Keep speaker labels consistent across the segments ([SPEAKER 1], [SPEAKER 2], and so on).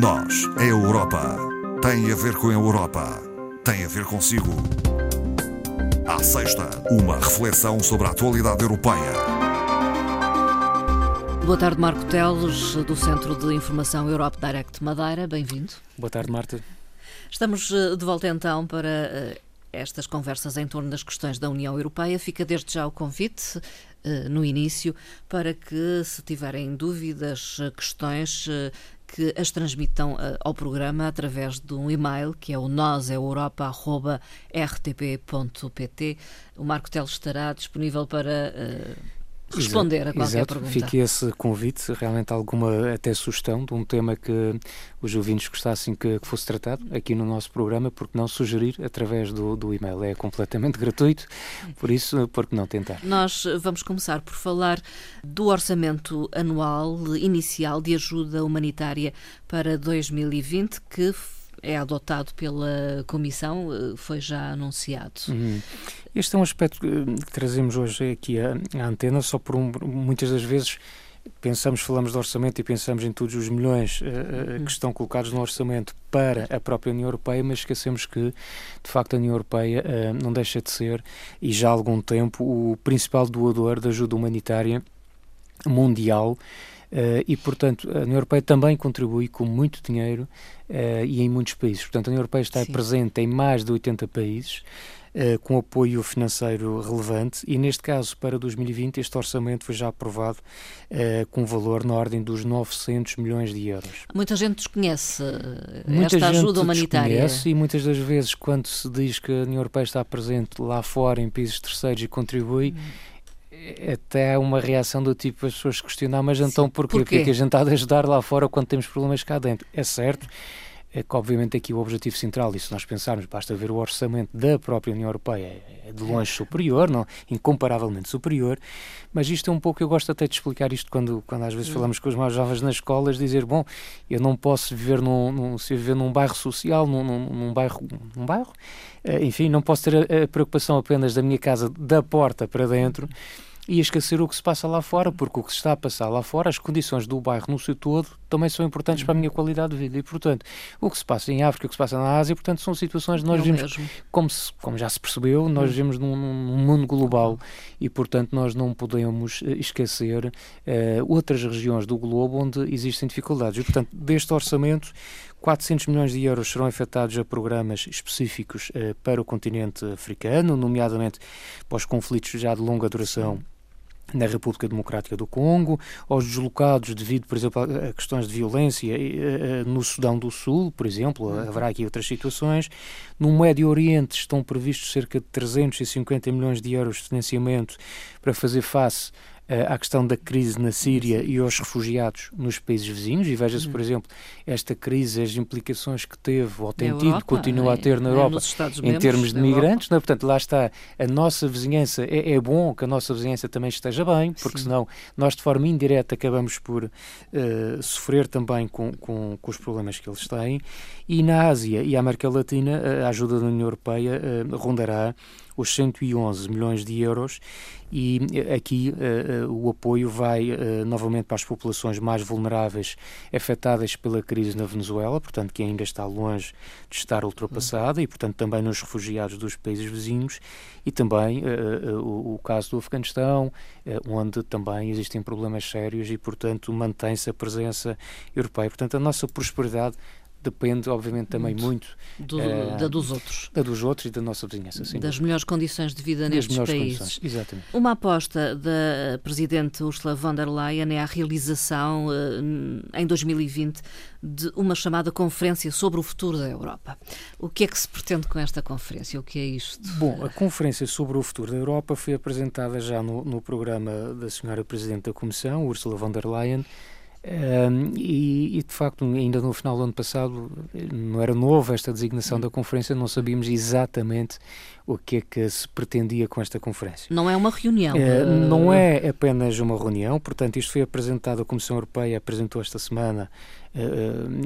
[SPEAKER 1] Nós, a Europa, tem a ver com a Europa, tem a ver consigo. À sexta, uma reflexão sobre a atualidade europeia.
[SPEAKER 2] Boa tarde, Marco Teles, do Centro de Informação Europe Direct Madeira. Bem-vindo.
[SPEAKER 3] Boa tarde, Marta.
[SPEAKER 2] Estamos eh, de volta então para eh, estas conversas em torno das questões da União Europeia. Fica desde já o convite eh, no início para que, se tiverem dúvidas, questões, que as transmitam ao programa através de um e-mail que é o noseuropa.rtp.pt. O Marco Teles estará disponível para responder
[SPEAKER 3] Exato,
[SPEAKER 2] a qualquer
[SPEAKER 3] Exato.
[SPEAKER 2] pergunta.
[SPEAKER 3] Fique esse convite, realmente alguma até sugestão de um tema que os ouvintes gostassem que, que fosse tratado aqui no nosso programa, porque não sugerir através do, do e-mail. É completamente gratuito, por isso, porque não tentar?
[SPEAKER 2] Nós vamos começar por falar do orçamento anual inicial de ajuda humanitária para 2020, que é adotado pela Comissão, eh, foi já anunciado.
[SPEAKER 3] Uhum. Este é um aspecto que trazemos hoje aqui à, à antena, só por um, muitas das vezes pensamos, falamos de orçamento e pensamos em todos os milhões uh, uh, que estão colocados no orçamento para a própria União Europeia, mas esquecemos que, de facto, a União Europeia uh, não deixa de ser, e já há algum tempo, o principal doador de ajuda humanitária mundial Uh, e, portanto, a União Europeia também contribui com muito dinheiro uh, e em muitos países. Portanto, a União Europeia está Sim. presente em mais de 80 países. Uh, com apoio financeiro relevante e neste caso para 2020 este orçamento foi já aprovado com um valor na ordem dos 900 milhões de euros.
[SPEAKER 2] Muita gente desconhece Muita esta ajuda humanitária.
[SPEAKER 3] Desconhece e muitas das vezes quando se diz que a União Europeia está presente lá fora em países terceiros e contribui, hum até uma reação do tipo as pessoas questionar, mas então porquê? porquê? Porque a gente está a ajudar lá fora quando temos problemas cá dentro. É certo é que obviamente aqui o objetivo central, e se nós pensarmos, basta ver o orçamento da própria União Europeia, é de longe superior, não, incomparavelmente superior, mas isto é um pouco, eu gosto até de explicar isto quando, quando às vezes hum. falamos com os mais jovens nas escolas, dizer, bom, eu não posso viver num, num, se viver num bairro social, num, num, num bairro, num bairro, eh, enfim, não posso ter a, a preocupação apenas da minha casa da porta para dentro, e esquecer o que se passa lá fora, porque o que se está a passar lá fora, as condições do bairro no seu todo, também são importantes para a minha qualidade de vida. E, portanto, o que se passa em África, o que se passa na Ásia, portanto, são situações que nós é vimos, como, se, como já se percebeu, nós vivemos num, num, mundo global e, portanto, nós não podemos eh, esquecer uh, outras regiões do globo onde existem dificuldades. E, portanto, deste orçamento, 400 milhões de euros serão afetados a programas específicos uh, para o continente africano, nomeadamente para os conflitos já de longa duração na República Democrática do Congo, aos deslocados devido, por exemplo, a questões de violência eh, eh, no Sudão do Sul, por exemplo, uhum. haverá aqui outras situações. No Médio Oriente estão previstos cerca de 350 milhões de euros de financiamento para fazer face eh, à questão da crise na Síria e aos refugiados nos países vizinhos. E veja-se, por uhum. exemplo, esta crise, as implicações que teve ou tem tido, continua a ter na Europa em termos de migrantes. Não é? Portanto, lá está, a nossa vizinhança, é, é, bom que a nossa vizinhança também esteja bem, porque Sim. senão nós, de forma indireta, acabamos por uh, sofrer também com, com, com, os problemas que eles têm. E na Ásia e América Latina, a ajuda da União Europeia uh, rondará os 111 milhões de euros e eh, aqui uh, o apoio vai novamente para as populações mais vulneráveis afetadas pela crise na Venezuela, portanto que ainda está longe de estar ultrapassada e portanto também nos refugiados dos países vizinhos e também o, o, caso do Afeganistão, onde também existem problemas sérios e portanto mantém-se a presença europeia. Portanto a nossa prosperidade depende, obviamente, também muito,
[SPEAKER 2] muito do, uh, da dos outros.
[SPEAKER 3] Da dos outros e da nossa vizinhança. Sim.
[SPEAKER 2] Das melhores condições de vida nestes países. Condições.
[SPEAKER 3] Exatamente.
[SPEAKER 2] Uma aposta da Presidente Ursula von der Leyen é a realização, uh, em 2020, de uma chamada Conferência sobre o Futuro da Europa. O que é que se pretende com esta conferência? O que é isto?
[SPEAKER 3] Bom, a Conferência sobre o Futuro da Europa foi apresentada já no, no programa da Senhora Presidente da Comissão, Ursula von der Leyen, um, e, e, de facto, ainda no final do ano passado, não era novo esta designação da conferência, não sabíamos exatamente o que é que se pretendia com esta conferência.
[SPEAKER 2] Não é uma reunião?
[SPEAKER 3] Uh, não é apenas uma reunião, portanto, isto foi apresentado, a Comissão Europeia apresentou esta semana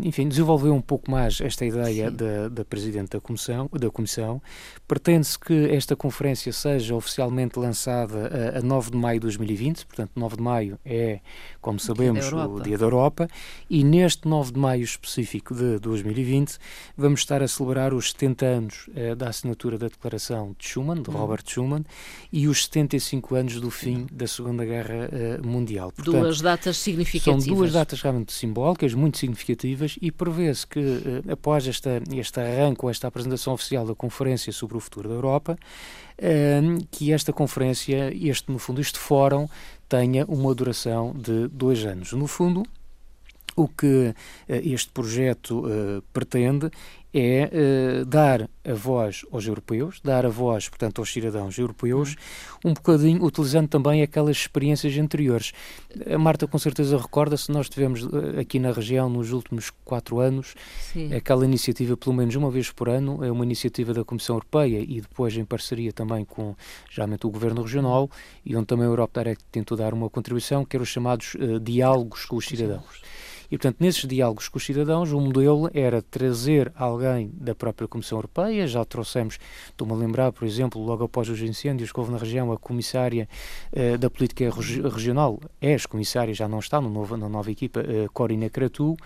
[SPEAKER 3] enfim, desenvolveu um pouco mais esta ideia da, da Presidente da Comissão, da Comissão. Pretende-se que esta conferência seja oficialmente lançada a, a 9 de maio de 2020, portanto, 9 de maio é, como sabemos, o Dia da Europa, e neste 9 de maio específico de 2020 vamos estar a celebrar os 70 anos da assinatura da Declaração de Schuman, de hum. Robert Schuman, e os 75 anos do fim da Segunda Guerra Mundial.
[SPEAKER 2] Portanto, duas datas significativas.
[SPEAKER 3] São duas datas realmente simbólicas, muito significativas, e prevê-se que, uh, após esta, este arranque ou esta apresentação oficial da Conferência sobre o Futuro da Europa, uh, que esta conferência, este, no fundo, este fórum, tenha uma duração de dois anos. No fundo, o que uh, este projeto pretende é uh, dar a voz aos europeus, dar a voz, portanto, aos cidadãos europeus, um bocadinho utilizando também aquelas experiências anteriores. A Marta com certeza recorda-se, nós tivemos uh, aqui na região nos últimos quatro anos Sim. aquela iniciativa, pelo menos uma vez por ano, é uma iniciativa da Comissão Europeia e depois em parceria também com, geralmente, o Governo Regional e onde também a Europa Direct tentou dar uma contribuição, que eram os chamados uh, diálogos com os cidadãos. E, portanto, nesses diálogos com os cidadãos, o modelo era trazer alguém da própria Comissão Europeia, já trouxemos, estou-me a lembrar, por exemplo, logo após os incêndios que houve na região, a comissária uh, da política regional, ex-comissária, já não está no novo, na nova equipa, uh, Corina Cratu,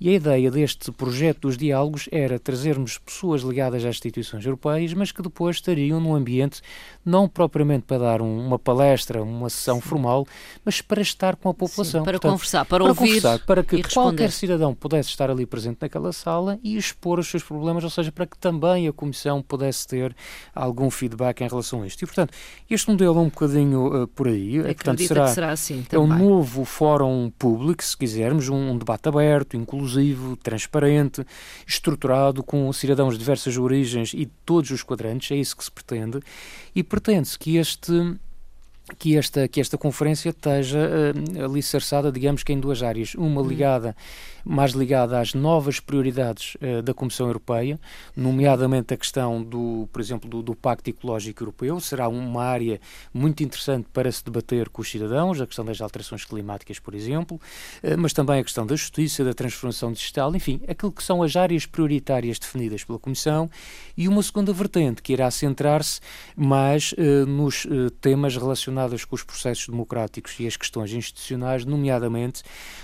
[SPEAKER 3] e a ideia deste projeto dos diálogos era trazermos pessoas ligadas às instituições europeias, mas que depois estariam num ambiente não propriamente para dar um, uma palestra, uma sessão Sim. formal, mas para estar com a população.
[SPEAKER 2] Sim, para Portanto, conversar, para, para ouvir conversar,
[SPEAKER 3] para que qualquer cidadão pudesse estar ali presente naquela sala e expor os seus problemas, ou seja, para que também a Comissão pudesse ter algum feedback em relação a isto. E, portanto, este modelo é um bocadinho uh, por aí.
[SPEAKER 2] Acredita portanto, será, que será assim
[SPEAKER 3] também. É um novo fórum público, se quisermos, um, um debate aberto, inclusivo, transparente, estruturado, com cidadãos de diversas origens e todos os quadrantes, é isso que se pretende, e pretende-se que este que esta, que esta conferência esteja uh, alicerçada, digamos que em duas áreas. Uma uhum. ligada mais ligada às novas prioridades uh, da Comissão Europeia, nomeadamente a questão do, por exemplo, do, do, Pacto Ecológico Europeu, será uma área muito interessante para se debater com os cidadãos, a questão das alterações climáticas, por exemplo, uh, mas também a questão da justiça, da transformação digital, enfim, aquilo que são as áreas prioritárias definidas pela Comissão e uma segunda vertente que irá centrar-se mais nos temas relacionados com os processos democráticos e as questões institucionais, nomeadamente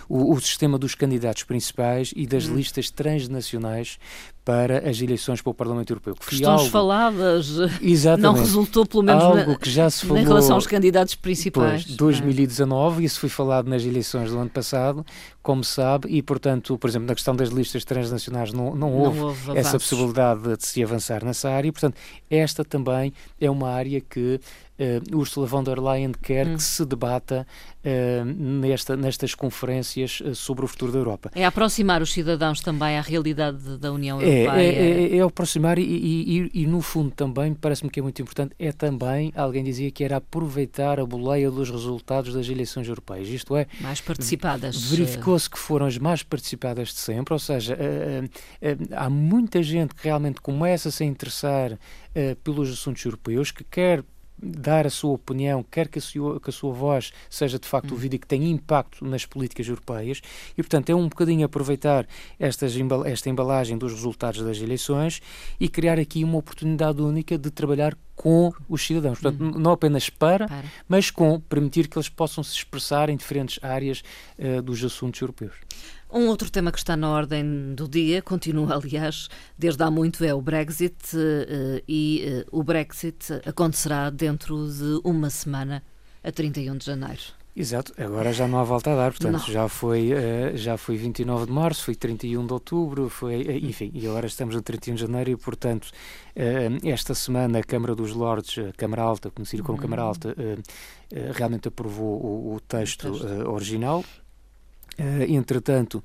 [SPEAKER 3] o, o sistema dos candidatos principais e das hum. listas transnacionais para as eleições para o Parlamento Europeu.
[SPEAKER 2] Que Questões algo, faladas não resultou, pelo menos,
[SPEAKER 3] algo na, que já se falou,
[SPEAKER 2] em relação aos candidatos principais.
[SPEAKER 3] Pois, 2019, é? isso foi falado nas eleições do ano passado, como sabe, e, portanto, por exemplo, na questão das listas transnacionais não, não, houve, não houve essa possibilidade de se avançar nessa área, e, portanto, esta também é uma área que uh, Ursula von der Leyen quer hum. que se debata uh, nesta, nestas conferências uh, sobre o futuro da Europa.
[SPEAKER 2] É aproximar os cidadãos também à realidade da União
[SPEAKER 3] é, Europeia. É, é, é, aproximar e, e, e, e, no fundo também, parece-me que é muito importante, é também, alguém dizia que era aproveitar a boleia dos resultados das eleições europeias, isto é...
[SPEAKER 2] Mais participadas.
[SPEAKER 3] Verificou-se que foram as mais participadas de sempre, ou seja, há muita gente que realmente começa a se interessar pelos assuntos europeus, que quer dar a sua opinião, quer que a sua, que a sua voz seja de facto hum. ouvida e que tenha impacto nas políticas europeias. E, portanto, é um bocadinho aproveitar estas, esta embalagem dos resultados das eleições e criar aqui uma oportunidade única de trabalhar com os cidadãos. Portanto, hum. não apenas para, para, mas com permitir que eles possam se expressar em diferentes áreas uh, dos assuntos europeus.
[SPEAKER 2] Um outro tema que está na ordem do dia, continua, aliás, desde há muito, é o Brexit uh, e uh, o Brexit acontecerá dentro de uma semana, a 31 de janeiro.
[SPEAKER 3] Exato, agora já não há volta a dar, portanto não. já foi, uh, já foi 29 de março, foi 31 de outubro, foi, uh, enfim, e agora estamos no 31 de janeiro e, portanto, uh, esta semana a Câmara dos Lordes, a Câmara Alta, conhecida como Câmara uhum. Alta, realmente aprovou o, o texto, o texto. original, entretanto,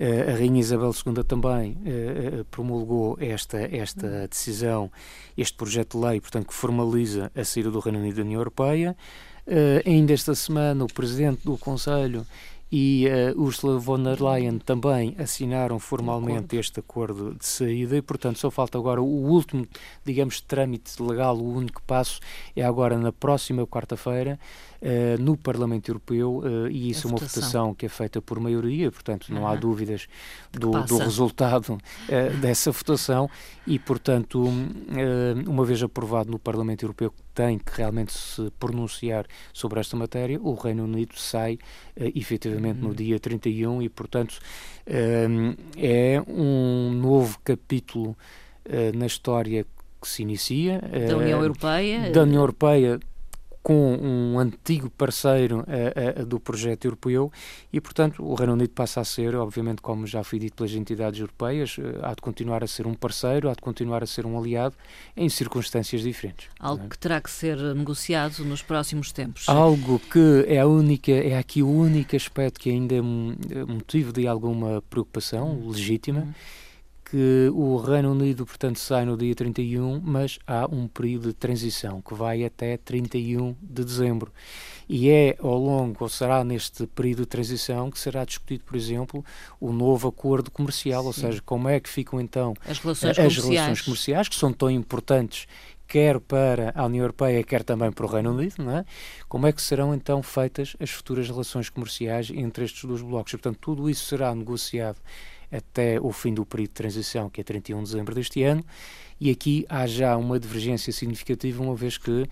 [SPEAKER 3] a Rainha Isabel II também uh, promulgou esta, esta decisão, este projeto de lei, portanto, que formaliza a saída do Reino Unido da União Europeia. Ainda esta semana, o Presidente do Conselho e uh, Ursula von der Leyen também assinaram formalmente acordo. este acordo de saída e, portanto, só falta agora o último, digamos, trâmite legal, o único passo é agora na próxima quarta-feira uh, no Parlamento Europeu uh, e isso é uma votação que é feita por maioria, portanto, não uhum. há dúvidas do, do resultado dessa votação e, portanto, uma vez aprovado no Parlamento Europeu tem que realmente se pronunciar sobre esta matéria, o Reino Unido sai uh, efetivamente uhum. no dia 31 e, portanto, uh, é um novo capítulo uh, na história que se inicia.
[SPEAKER 2] Da União Europeia?
[SPEAKER 3] Da União Europeia com um antigo parceiro uh, uh, do projeto europeu e, portanto, o Reino Unido passa a ser, obviamente, como já foi dito pelas entidades europeias, uh, há de continuar a ser um parceiro, há de continuar a ser um aliado em circunstâncias diferentes.
[SPEAKER 2] Algo é? que terá que ser negociado nos próximos tempos.
[SPEAKER 3] Algo que é a única, é aqui o único aspecto que ainda é motivo de alguma preocupação hum. legítima. Hum que o Reino Unido, portanto, sai no dia 31, mas há um período de transição que vai até 31 de dezembro. E é ao longo, ou será neste período de transição, que será discutido, por exemplo, o novo acordo comercial, Sim. ou seja, como é que ficam então
[SPEAKER 2] as relações,
[SPEAKER 3] as
[SPEAKER 2] comerciais.
[SPEAKER 3] relações comerciais, que são tão importantes quer para a União Europeia, quer também para o Reino Unido, não é? Como é que serão então feitas as futuras relações comerciais entre estes dois blocos? Portanto, tudo isso será negociado até o fim do período de transição, que é 31 de dezembro deste ano, e aqui há já uma divergência significativa, uma vez que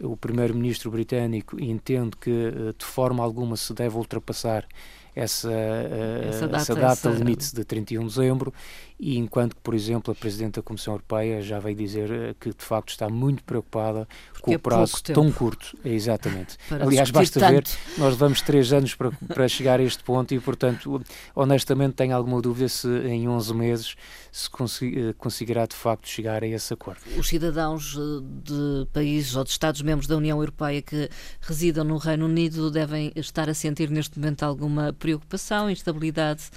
[SPEAKER 3] o primeiro-ministro britânico entende que eh, de forma alguma se deve ultrapassar essa, eh, essa data, essa data essa... limite de 31 de dezembro e enquanto que, por exemplo, a Presidente da Comissão Europeia já veio dizer eh, que de facto está muito preocupada Porque com o é prazo tão curto. É, exatamente. Aliás, basta tanto. ver, nós levamos três anos para, para chegar a este ponto e, portanto, honestamente tenho alguma dúvida se em 11 meses se eh, conseguirá de facto chegar a esse acordo.
[SPEAKER 2] Os cidadãos de países ou de Estados-membros da União Europeia que residam no Reino Unido devem estar a sentir neste momento alguma preocupação, instabilidade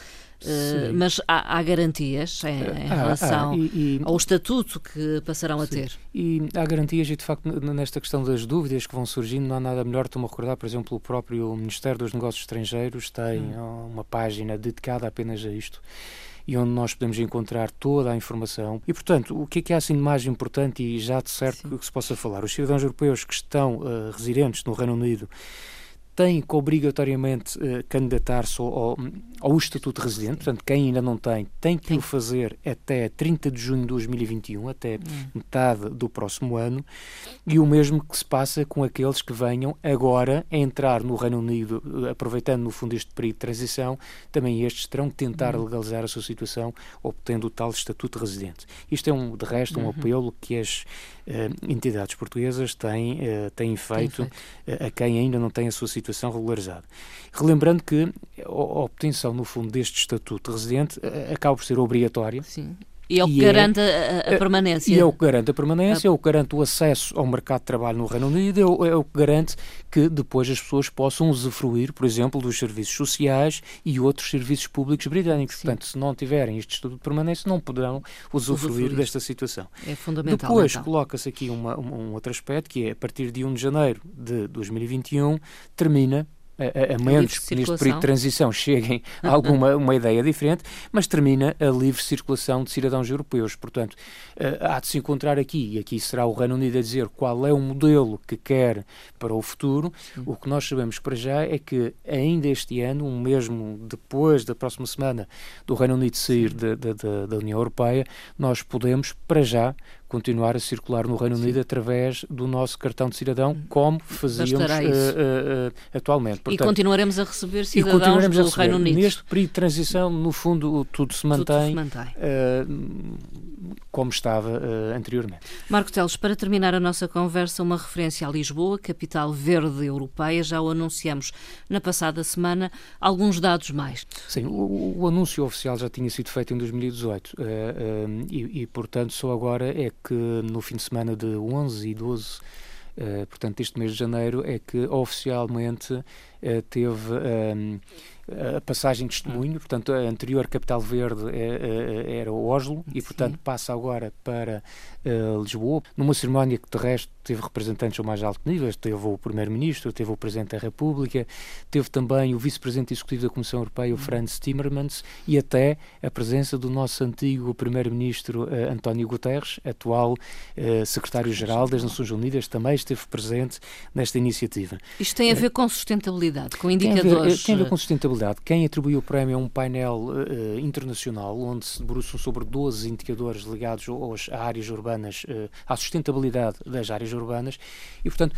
[SPEAKER 2] Uh, mas há, há, garantias em, em ah, relação e, e, ao estatuto que passarão sim. a ter.
[SPEAKER 3] E há garantias, e de facto, nesta questão das dúvidas que vão surgindo, não há nada melhor. Estou-me a recordar, por exemplo, o próprio Ministério dos Negócios Estrangeiros tem hum. uma página dedicada apenas a isto e onde nós podemos encontrar toda a informação. E, portanto, o que é que há assim de mais importante e já de certo Sim. que se possa falar? Os cidadãos europeus que estão uh, residentes no Reino Unido têm que obrigatoriamente uh, candidatar-se ao, ao, Estatuto de Residente, portanto, quem ainda não tem, tem que Sim. o fazer até 30 de junho de 2021, até hum. metade do próximo ano, e o mesmo que se passa com aqueles que venham agora a entrar no Reino Unido, uh, aproveitando no fundo este período de transição, também estes terão que tentar hum. legalizar a sua situação, obtendo o tal Estatuto de Residente. Isto é, um, de resto, um uhum. apelo que as uh, entidades portuguesas têm, têm feito, tem feito. a quem ainda não tem a sua situação situação regularizada. Relembrando que a obtenção, no fundo, deste estatuto de residente eh, acaba por ser obrigatória.
[SPEAKER 2] Sim. E é o que é garante é, a, a, permanência.
[SPEAKER 3] E é o que garante a permanência, é o que garante o acesso ao mercado de trabalho no Reino Unido, é o, é o que garante que depois as pessoas possam usufruir, por exemplo, dos serviços sociais e outros serviços públicos britânicos. Sim. Portanto, se não tiverem este estudo de permanência, não poderão usufruir, usufruir. desta situação.
[SPEAKER 2] É fundamental.
[SPEAKER 3] Depois
[SPEAKER 2] então.
[SPEAKER 3] coloca-se aqui uma, um outro aspecto, que é a partir de 1 de janeiro de 2021, termina a, a menos que neste período de transição cheguem a alguma uma ideia diferente, mas termina a livre circulação de cidadãos europeus. Portanto, uh, há de se encontrar aqui, e aqui será o Reino Unido a dizer qual é o modelo que quer para o futuro. O que nós sabemos para já é que ainda este ano, mesmo depois da próxima semana do Reino Unido sair de, de, da União Europeia, nós podemos, para já, continuar a circular no Reino Unido Sim. através do nosso cartão de cidadão, como fazíamos uh, uh, uh, atualmente.
[SPEAKER 2] Portanto, e continuaremos a receber cidadãos do receber. Reino Unido.
[SPEAKER 3] Neste período de transição, no fundo, tudo se mantém, tudo se mantém. como estava anteriormente.
[SPEAKER 2] Marco Teles, para terminar a nossa conversa, uma referência a Lisboa, capital verde europeia. Já o anunciamos na passada semana. Alguns dados mais.
[SPEAKER 3] Sim, o, o anúncio oficial já tinha sido feito em 2018 e, e, portanto, só agora é que no fim de semana de 11 e 12, uh, eh, portanto, este mês de janeiro, é que oficialmente teve a passagem de testemunho, portanto, a anterior capital verde era Oslo e, portanto, passa agora para uh, Lisboa, numa cerimónia que, de resto, teve representantes ao mais alto nível, teve o Primeiro-Ministro, teve o Presidente da República, teve também o Vice-Presidente Executivo da Comissão Europeia, o Franz Timmermans, e até a presença do nosso antigo Primeiro-Ministro uh, António Guterres, atual uh, Secretário-Geral das Nações Unidas, também esteve presente nesta iniciativa.
[SPEAKER 2] Isto tem a ver com sustentabilidade, com indicadores... Tem a
[SPEAKER 3] ver, tem a ver com sustentabilidade. Quem atribuiu o prémio é um painel internacional, onde se debruçam sobre 12 indicadores ligados aos, a áreas urbanas, à sustentabilidade das áreas urbanas e, portanto,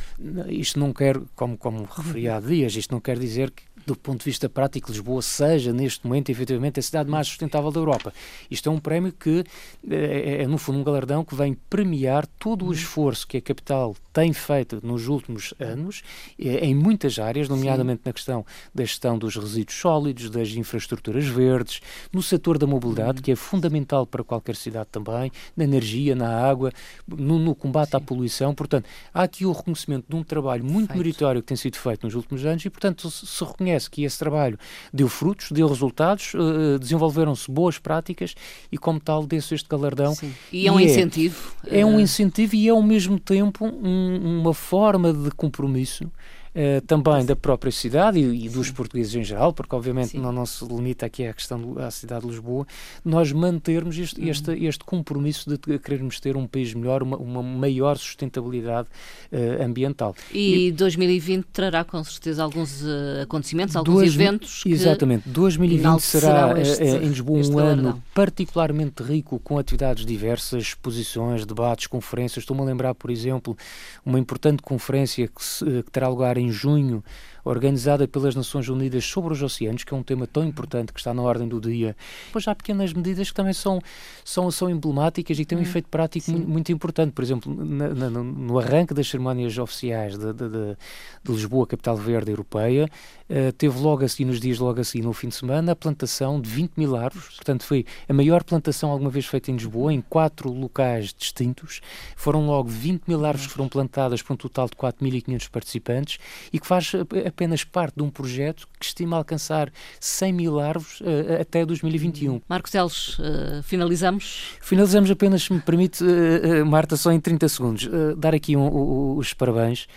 [SPEAKER 3] isto não quer, como, como referi há dias, isto não quer dizer que do ponto de vista prático, Lisboa seja, neste momento, efetivamente, a cidade mais sustentável da Europa. Isto é um prémio que é, é no fundo, um galardão que vem premiar todo o esforço que a capital tem feito nos últimos anos, em muitas áreas, nomeadamente Sim. na questão da gestão dos resíduos sólidos, das infraestruturas verdes, no setor da mobilidade, que é fundamental para qualquer cidade também, na energia, na água, no, no combate Sim. à poluição. Portanto, há aqui o reconhecimento de um trabalho muito meritório que tem sido feito nos últimos anos e, portanto, se reconhece reconhece que esse trabalho deu frutos, deu resultados, uh, desenvolveram-se boas práticas e, como tal, desse este galardão. Sim.
[SPEAKER 2] E é um e incentivo.
[SPEAKER 3] É, é, um eh, incentivo e é, ao mesmo tempo, um, uma forma de compromisso uh, também da própria cidade e, e dos portugueses em geral, porque obviamente não, não, se limita aqui à questão da cidade de Lisboa, nós mantermos este, uhum. este, este compromisso de querermos ter um país melhor, uma, uma maior sustentabilidade uh, ambiental.
[SPEAKER 2] E, e, 2020 trará com certeza alguns uh, acontecimentos, alguns dois, eventos
[SPEAKER 3] Exatamente, 2020 será em Lisboa um ano particularmente rico com atividades diversas, exposições, debates, conferências. Estou-me a lembrar, por exemplo, uma importante conferência que, se, que terá lugar em em junho organizada pelas Nações Unidas sobre os oceanos, que é um tema tão importante que está na ordem do dia. Pois há pequenas medidas que também são, são, são emblemáticas e que têm um hum, efeito prático muito, muito, importante. Por exemplo, na, na, no arranque das cerimónias oficiais de, de, de, de Lisboa, capital verde europeia, uh, teve logo assim, nos dias logo assim, no fim de semana, a plantação de 20 mil árvores. Portanto, foi a maior plantação alguma vez feita em Lisboa, em quatro locais distintos. Foram logo 20 mil árvores que foram plantadas por um total de 4.500 participantes e que faz apenas parte de um projeto que estima alcançar 100 mil árvores uh, até 2021.
[SPEAKER 2] Marcos Teles, uh, finalizamos?
[SPEAKER 3] Finalizamos apenas, se me permite, uh, Marta, só em 30 segundos. dar aqui um, um, os parabéns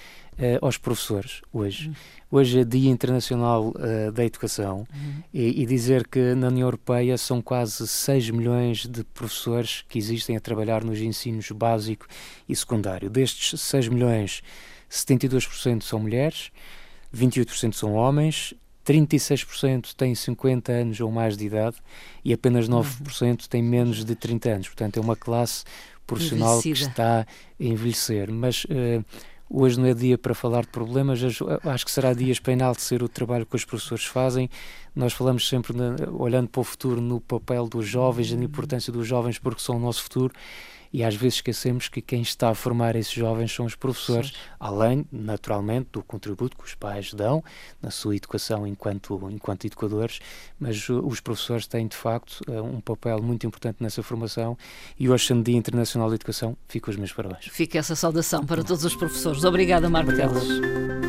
[SPEAKER 3] aos professores hoje. Uhum. Hoje é Dia Internacional uh, da Educação uhum. e, e, dizer que na União Europeia são quase 6 milhões de professores que existem a trabalhar nos ensinos básico e secundário. Destes 6 milhões, 72% são mulheres, 28% são homens, 36% têm 50 anos ou mais de idade e apenas 9% uhum. têm menos de 30 anos. Portanto, é uma classe profissional que está a envelhecer. Mas uh, hoje não é dia para falar de problemas, acho que será dia para enaltecer o trabalho que os professores fazem. Nós falamos sempre, olhando para o futuro, no papel dos jovens, na importância dos jovens, porque são o nosso futuro e às vezes esquecemos que quem está a formar esses jovens são os professores, Sim. além, naturalmente, do contributo que os pais dão na sua educação enquanto, enquanto educadores, mas os professores têm, de facto, eh, um papel muito importante nessa formação e hoje, sendo Dia Internacional da Educação, fico os meus parabéns.
[SPEAKER 2] Fica essa saudação para todos os professores. Obrigada, Marco Teles.